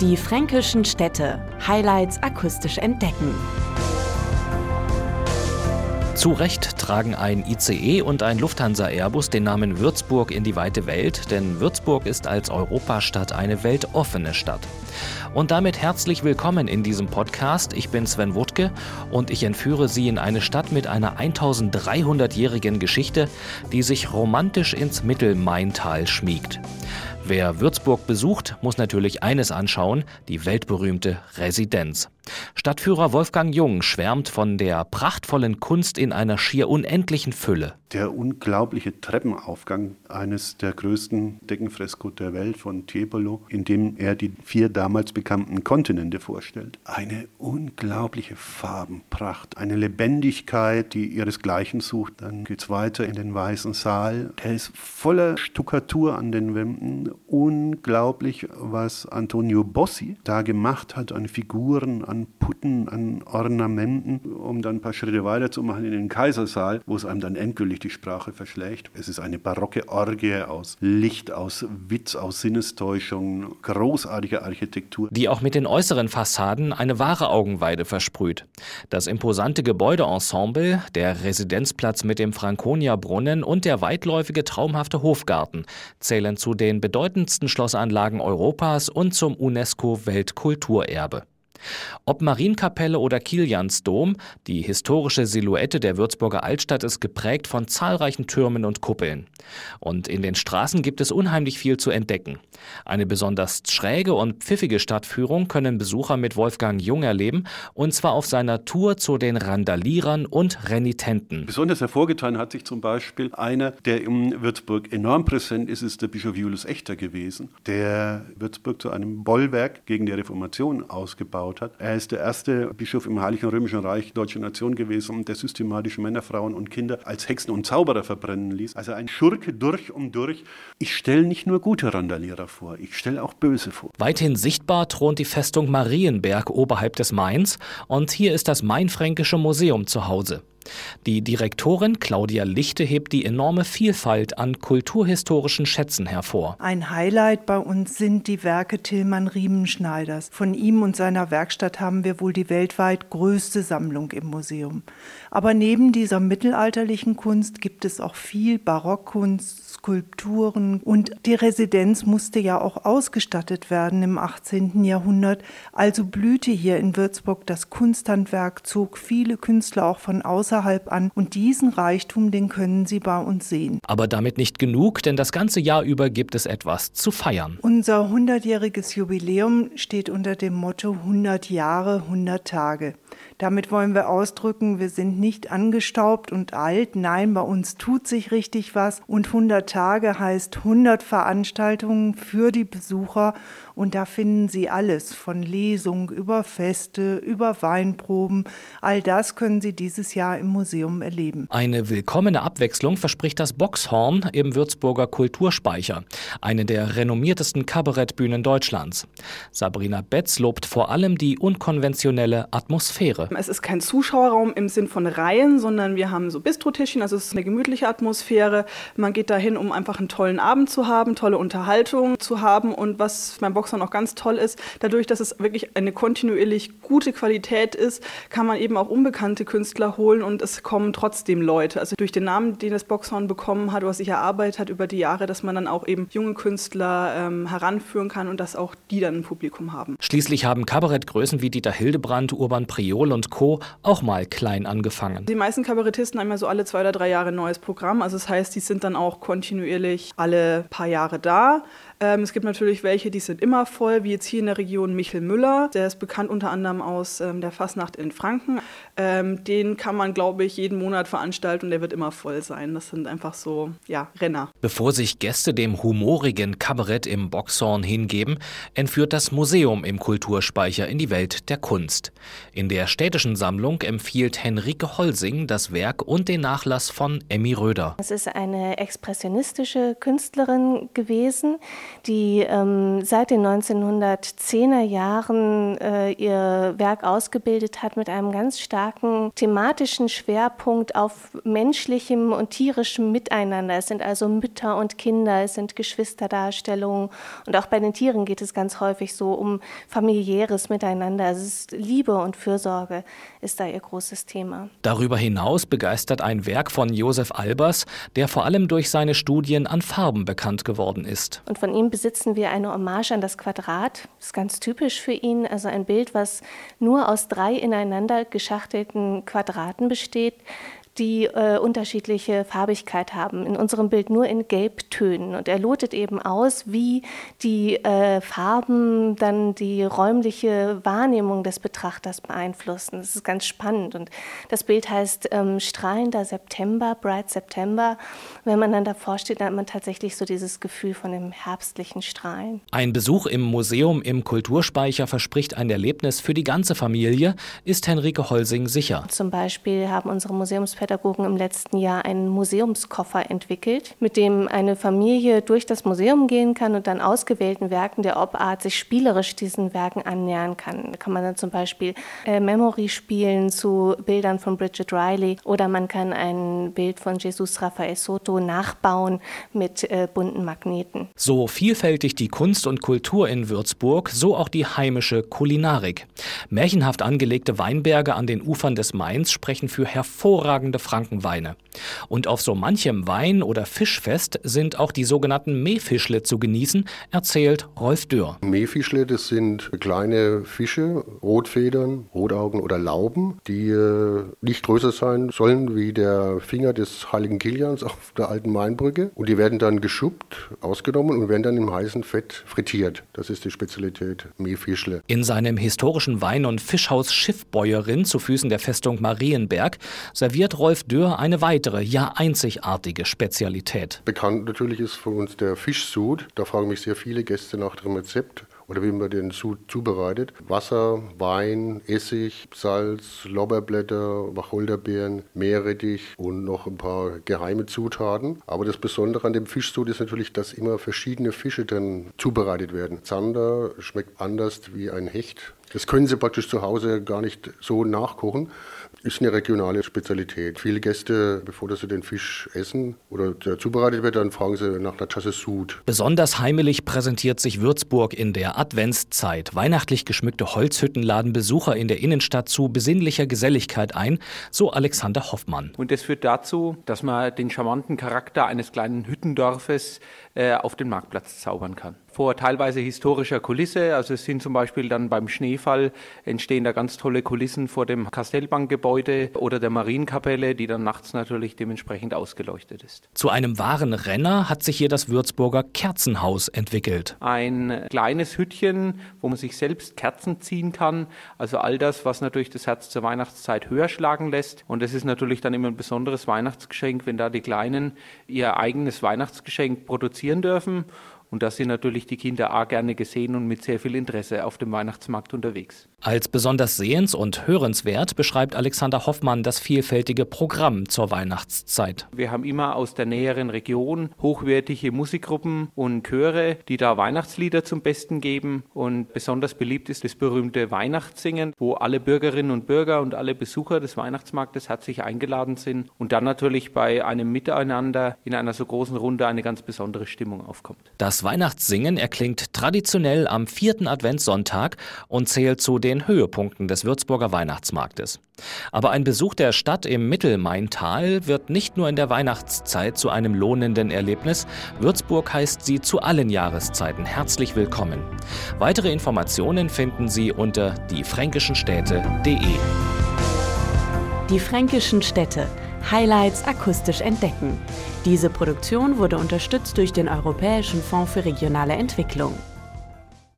Die fränkischen Städte. Highlights akustisch entdecken. Zu Recht tragen ein ICE und ein Lufthansa-Airbus den Namen Würzburg in die weite Welt, denn Würzburg ist als Europastadt eine weltoffene Stadt. Und damit herzlich willkommen in diesem Podcast. Ich bin Sven Wuttke und ich entführe Sie in eine Stadt mit einer 1300-jährigen Geschichte, die sich romantisch ins Mittelmaintal schmiegt. Wer Würzburg besucht, muss natürlich eines anschauen, die weltberühmte Residenz. Stadtführer Wolfgang Jung schwärmt von der prachtvollen Kunst in einer schier unendlichen Fülle. Der unglaubliche Treppenaufgang eines der größten Deckenfresko der Welt von Tiepolo, in dem er die vier damals bekannten Kontinente vorstellt. Eine unglaubliche Farbenpracht, eine Lebendigkeit, die ihresgleichen sucht. Dann geht es weiter in den Weißen Saal. Der ist voller Stuckatur an den Wänden. Unglaublich, was Antonio Bossi da gemacht hat an Figuren, an Putten, an Ornamenten, um dann ein paar Schritte weiterzumachen in den Kaisersaal, wo es einem dann endgültig die Sprache verschlägt. Es ist eine barocke Orgie aus Licht, aus Witz, aus Sinnestäuschung, großartige Architektur. Die auch mit den äußeren Fassaden eine wahre Augenweide versprüht. Das imposante Gebäudeensemble, der Residenzplatz mit dem Franconia-Brunnen und der weitläufige traumhafte Hofgarten zählen zu den bedeutendsten Schlossanlagen Europas und zum UNESCO-Weltkulturerbe. Ob Marienkapelle oder Kiliansdom, die historische Silhouette der Würzburger Altstadt ist geprägt von zahlreichen Türmen und Kuppeln. Und in den Straßen gibt es unheimlich viel zu entdecken. Eine besonders schräge und pfiffige Stadtführung können Besucher mit Wolfgang Jung erleben, und zwar auf seiner Tour zu den Randalierern und Renitenten. Besonders hervorgetan hat sich zum Beispiel einer, der in Würzburg enorm präsent ist, ist der Bischof Julius Echter gewesen, der Würzburg zu einem Bollwerk gegen die Reformation ausgebaut aufgebaut hat. Er ist der erste Bischof im Heiligen Römischen Reich deutscher Nation gewesen, der systematisch Männer, Frauen und Kinder als Hexen und Zauberer verbrennen ließ. Also ein Schurke durch und durch. Ich stelle nicht nur gute Randalierer vor, ich stelle auch böse vor. Weithin sichtbar thront die Festung Marienberg oberhalb des Mains und hier ist das Mainfränkische Museum zu Hause. Die Direktorin Claudia Lichte hebt die enorme Vielfalt an kulturhistorischen Schätzen hervor. Ein Highlight bei uns sind die Werke Tillmann Riemenschneiders. Von ihm und seiner Werkstatt haben wir wohl die weltweit größte Sammlung im Museum. Aber neben dieser mittelalterlichen Kunst gibt es auch viel Barockkunst, Skulpturen und die Residenz musste ja auch ausgestattet werden im 18. Jahrhundert. Also blühte hier in Würzburg das Kunsthandwerk, zog viele Künstler auch von außerhalb an und diesen Reichtum, den können Sie bei uns sehen. Aber damit nicht genug, denn das ganze Jahr über gibt es etwas zu feiern. Unser 100-jähriges Jubiläum steht unter dem Motto 100 Jahre, 100 Tage. Damit wollen wir ausdrücken, wir sind nicht angestaubt und alt. Nein, bei uns tut sich richtig was. Und 100 Tage heißt 100 Veranstaltungen für die Besucher. Und da finden Sie alles von Lesung über Feste, über Weinproben. All das können Sie dieses Jahr im Museum erleben. Eine willkommene Abwechslung verspricht das Boxhorn im Würzburger Kulturspeicher, eine der renommiertesten Kabarettbühnen Deutschlands. Sabrina Betz lobt vor allem die unkonventionelle Atmosphäre. Es ist kein Zuschauerraum im Sinn von Reihen, sondern wir haben so Bistrotischchen, also es ist eine gemütliche Atmosphäre. Man geht dahin, um einfach einen tollen Abend zu haben, tolle Unterhaltung zu haben und was beim Boxhorn auch ganz toll ist, dadurch, dass es wirklich eine kontinuierlich gute Qualität ist, kann man eben auch unbekannte Künstler holen und es kommen trotzdem Leute. Also durch den Namen, den das Boxhorn bekommen hat, was sich erarbeitet hat über die Jahre, dass man dann auch eben junge Künstler ähm, heranführen kann und dass auch die dann ein Publikum haben. Schließlich haben Kabarettgrößen wie Dieter Hildebrand, Urban Priol und und Co. auch mal klein angefangen. Die meisten Kabarettisten haben ja so alle zwei oder drei Jahre ein neues Programm. Also das heißt, die sind dann auch kontinuierlich alle paar Jahre da. Ähm, es gibt natürlich welche, die sind immer voll, wie jetzt hier in der Region Michel Müller. Der ist bekannt unter anderem aus ähm, der Fasnacht in Franken. Ähm, den kann man, glaube ich, jeden Monat veranstalten und der wird immer voll sein. Das sind einfach so, ja, Renner. Bevor sich Gäste dem humorigen Kabarett im Boxhorn hingeben, entführt das Museum im Kulturspeicher in die Welt der Kunst. In der städtischen Sammlung empfiehlt Henrike Holsing das Werk und den Nachlass von Emmy Röder. Es ist eine expressionistische Künstlerin gewesen, die ähm, seit den 1910er Jahren äh, ihr Werk ausgebildet hat mit einem ganz starken thematischen Schwerpunkt auf menschlichem und tierischem Miteinander. Es sind also Mütter und Kinder, es sind Geschwisterdarstellungen und auch bei den Tieren geht es ganz häufig so um familiäres Miteinander. Also es ist Liebe und Fürsorge ist da ihr großes Thema. Darüber hinaus begeistert ein Werk von Josef Albers, der vor allem durch seine Studien an Farben bekannt geworden ist. Und von ihm besitzen wir eine Hommage an das Quadrat. Das ist ganz typisch für ihn, also ein Bild, was nur aus drei ineinander geschachtelten Quadraten besteht die äh, unterschiedliche Farbigkeit haben. In unserem Bild nur in Gelbtönen. Und er lotet eben aus, wie die äh, Farben dann die räumliche Wahrnehmung des Betrachters beeinflussen. Das ist ganz spannend. Und das Bild heißt ähm, Strahlender September, Bright September. Wenn man dann davor steht, dann hat man tatsächlich so dieses Gefühl von dem herbstlichen Strahlen. Ein Besuch im Museum im Kulturspeicher verspricht ein Erlebnis für die ganze Familie, ist Henrike Holsing sicher. Zum Beispiel haben unsere Museums Museumspädagogen im letzten Jahr einen Museumskoffer entwickelt, mit dem eine Familie durch das Museum gehen kann und dann ausgewählten Werken der Obart sich spielerisch diesen Werken annähern kann. Da kann man dann zum Beispiel äh, Memory spielen zu Bildern von Bridget Riley oder man kann ein Bild von Jesus Rafael Soto nachbauen mit äh, bunten Magneten. So vielfältig die Kunst und Kultur in Würzburg, so auch die heimische Kulinarik. Märchenhaft angelegte Weinberge an den Ufern des Mains sprechen für hervorragende hervorragende Frankenweine. Und auf so manchem Wein- oder Fischfest sind auch die sogenannten Meefischle zu genießen, erzählt Rolf Dürr. Meefischle, das sind kleine Fische, Rotfedern, Rotaugen oder Lauben, die äh, nicht größer sein sollen wie der Finger des heiligen Kilians auf der alten Mainbrücke. Und die werden dann geschuppt, ausgenommen und werden dann im heißen Fett frittiert. Das ist die Spezialität Meefischle. In seinem historischen Wein- und Fischhaus Schiffbäuerin zu Füßen der Festung Marienberg serviert Rolf Dürr eine weitere, ja einzigartige Spezialität. Bekannt natürlich ist für uns der Fischsud. Da fragen mich sehr viele Gäste nach dem Rezept oder wie man den Sud zubereitet. Wasser, Wein, Essig, Salz, Lorbeerblätter, Wacholderbeeren, Meerrettich und noch ein paar geheime Zutaten. Aber das Besondere an dem Fischsud ist natürlich, dass immer verschiedene Fische dann zubereitet werden. Zander schmeckt anders wie ein Hecht. Das können Sie praktisch zu Hause gar nicht so nachkochen. Ist eine regionale Spezialität. Viele Gäste, bevor sie den Fisch essen oder der zubereitet wird, dann fragen sie nach der Tasse Sud. Besonders heimelig präsentiert sich Würzburg in der Adventszeit. Weihnachtlich geschmückte Holzhütten laden Besucher in der Innenstadt zu besinnlicher Geselligkeit ein, so Alexander Hoffmann. Und das führt dazu, dass man den charmanten Charakter eines kleinen Hüttendorfes äh, auf den Marktplatz zaubern kann vor teilweise historischer Kulisse. Also es sind zum Beispiel dann beim Schneefall entstehen da ganz tolle Kulissen vor dem Kastellbankgebäude oder der Marienkapelle, die dann nachts natürlich dementsprechend ausgeleuchtet ist. Zu einem wahren Renner hat sich hier das Würzburger Kerzenhaus entwickelt. Ein kleines Hüttchen, wo man sich selbst Kerzen ziehen kann. Also all das, was natürlich das Herz zur Weihnachtszeit höher schlagen lässt. Und es ist natürlich dann immer ein besonderes Weihnachtsgeschenk, wenn da die Kleinen ihr eigenes Weihnachtsgeschenk produzieren dürfen. Und da sind natürlich die Kinder auch gerne gesehen und mit sehr viel Interesse auf dem Weihnachtsmarkt unterwegs. Als besonders sehens- und hörenswert beschreibt Alexander Hoffmann das vielfältige Programm zur Weihnachtszeit. Wir haben immer aus der näheren Region hochwertige Musikgruppen und Chöre, die da Weihnachtslieder zum Besten geben. Und besonders beliebt ist das berühmte Weihnachtssingen, wo alle Bürgerinnen und Bürger und alle Besucher des Weihnachtsmarktes herzlich eingeladen sind. Und dann natürlich bei einem Miteinander in einer so großen Runde eine ganz besondere Stimmung aufkommt. Das Weihnachtssingen erklingt traditionell am vierten Adventssonntag und zählt zu den Höhepunkten des Würzburger Weihnachtsmarktes. Aber ein Besuch der Stadt im Mittelmaintal wird nicht nur in der Weihnachtszeit zu einem lohnenden Erlebnis. Würzburg heißt sie zu allen Jahreszeiten herzlich willkommen. Weitere Informationen finden Sie unter diefränkischenstädte.de. Die fränkischen Städte. Highlights akustisch entdecken. Diese Produktion wurde unterstützt durch den Europäischen Fonds für regionale Entwicklung.